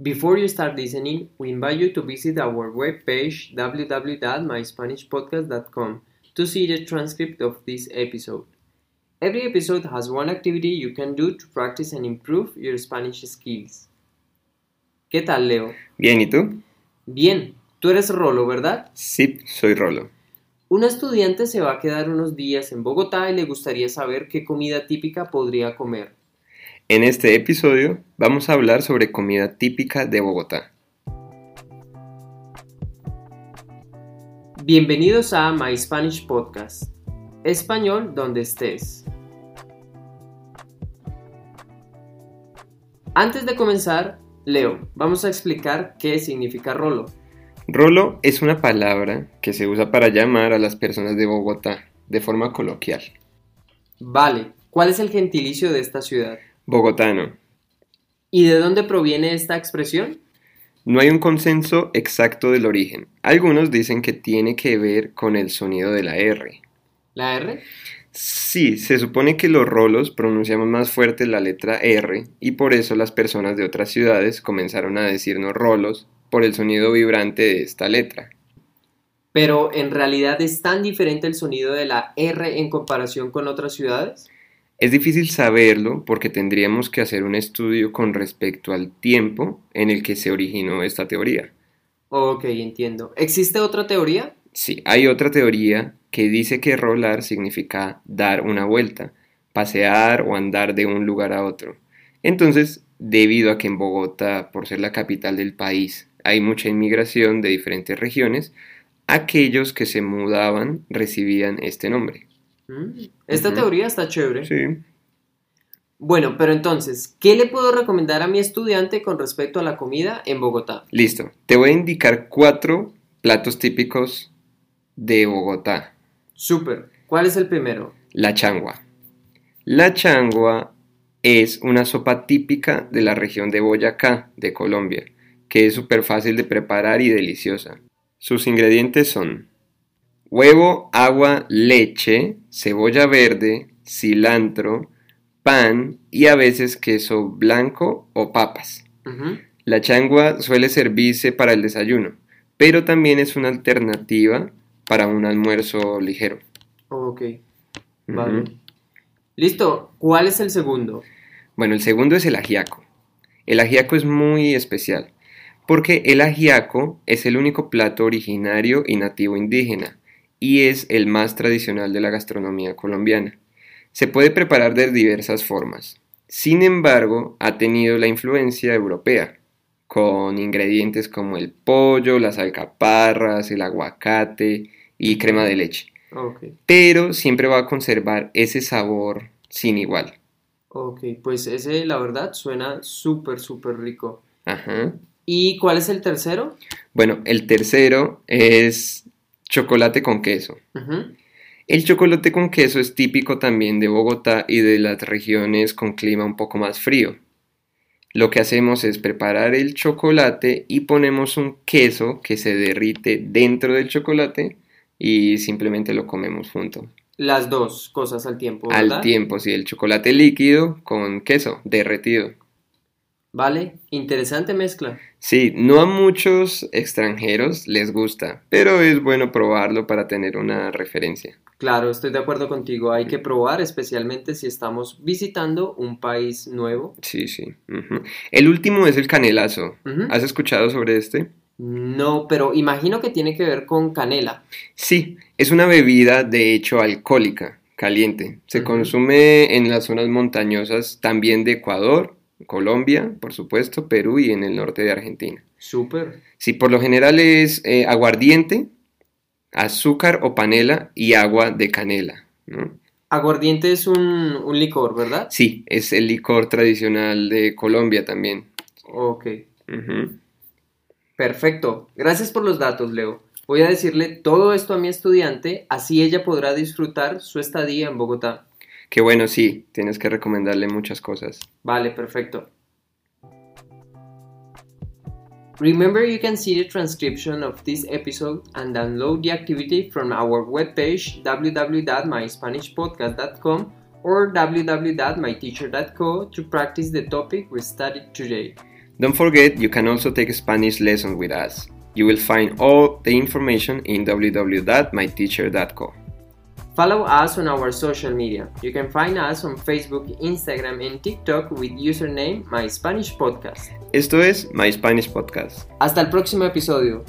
Before you start listening, we invite you to visit our webpage www.myspanishpodcast.com to see the transcript of this episode. Every episode has one activity you can do to practice and improve your Spanish skills. ¿Qué tal, Leo? Bien, ¿y tú? Bien, tú eres Rolo, ¿verdad? Sí, soy Rolo. Un estudiante se va a quedar unos días en Bogotá y le gustaría saber qué comida típica podría comer. En este episodio vamos a hablar sobre comida típica de Bogotá. Bienvenidos a My Spanish Podcast. Español donde estés. Antes de comenzar, Leo, vamos a explicar qué significa rolo. Rolo es una palabra que se usa para llamar a las personas de Bogotá de forma coloquial. Vale, ¿cuál es el gentilicio de esta ciudad? Bogotano. ¿Y de dónde proviene esta expresión? No hay un consenso exacto del origen. Algunos dicen que tiene que ver con el sonido de la R. ¿La R? Sí, se supone que los rolos pronunciamos más fuerte la letra R y por eso las personas de otras ciudades comenzaron a decirnos rolos por el sonido vibrante de esta letra. Pero en realidad es tan diferente el sonido de la R en comparación con otras ciudades? Es difícil saberlo porque tendríamos que hacer un estudio con respecto al tiempo en el que se originó esta teoría. Ok, entiendo. ¿Existe otra teoría? Sí, hay otra teoría que dice que rolar significa dar una vuelta, pasear o andar de un lugar a otro. Entonces, debido a que en Bogotá, por ser la capital del país, hay mucha inmigración de diferentes regiones, aquellos que se mudaban recibían este nombre. Esta teoría está chévere. Sí. Bueno, pero entonces, ¿qué le puedo recomendar a mi estudiante con respecto a la comida en Bogotá? Listo. Te voy a indicar cuatro platos típicos de Bogotá. Súper. ¿Cuál es el primero? La changua. La changua es una sopa típica de la región de Boyacá, de Colombia, que es súper fácil de preparar y deliciosa. Sus ingredientes son huevo, agua, leche, cebolla verde, cilantro, pan y a veces queso blanco o papas. La changua suele servirse para el desayuno, pero también es una alternativa para un almuerzo ligero. Ok. Vale. Listo. ¿Cuál es el segundo? Bueno, el segundo es el ajiaco. El ajiaco es muy especial porque el ajiaco es el único plato originario y nativo indígena y es el más tradicional de la gastronomía colombiana. Se puede preparar de diversas formas. Sin embargo, ha tenido la influencia europea, con ingredientes como el pollo, las alcaparras, el aguacate y crema de leche. Ok. Pero siempre va a conservar ese sabor sin igual. Ok, pues ese la verdad suena súper, súper rico. Ajá. ¿Y cuál es el tercero? Bueno, el tercero es chocolate con queso. El chocolate con queso es típico también de Bogotá y de las regiones con clima un poco más frío. Lo que hacemos es preparar el chocolate y ponemos un queso que se derrite dentro del chocolate y simplemente lo comemos junto. Las dos cosas al tiempo, ¿verdad? Al tiempo, sí, el chocolate líquido con queso derretido. Vale, interesante mezcla. Sí, no a muchos extranjeros les gusta, pero es bueno probarlo para tener una referencia. Claro, estoy de acuerdo contigo. Hay que probar, especialmente si estamos visitando un país nuevo. Sí, sí. El último es el canelazo. ¿Has escuchado sobre este? No, pero imagino que tiene que ver con canela. Sí, es una bebida de hecho alcohólica, caliente. Se consume en las zonas montañosas también de Ecuador, Colombia, por supuesto, Perú y en el norte de Argentina. Súper. Sí, por lo general es eh, aguardiente, azúcar o panela y agua de canela, ¿no? Aguardiente es un, un licor, ¿verdad? Sí, es el licor tradicional de Colombia también. Ok. Perfecto. Gracias por los datos, Leo. Voy a decirle todo esto a mi estudiante, así ella podrá disfrutar su estadía en Bogotá. Qué bueno, sí, tienes que recomendarle muchas cosas. Vale, perfecto. Remember, you can see the transcription of this episode and download the activity from our webpage www.myspanishpodcast.com or www.myteacher.co to practice the topic we studied today. Don't forget you can also take a Spanish lesson with us. You will find all the information in www.myteacher.co. Follow us on our social media. You can find us on Facebook, Instagram, and TikTok with username My Spanish Podcast. Esto es My Spanish Podcast. Hasta el próximo episodio.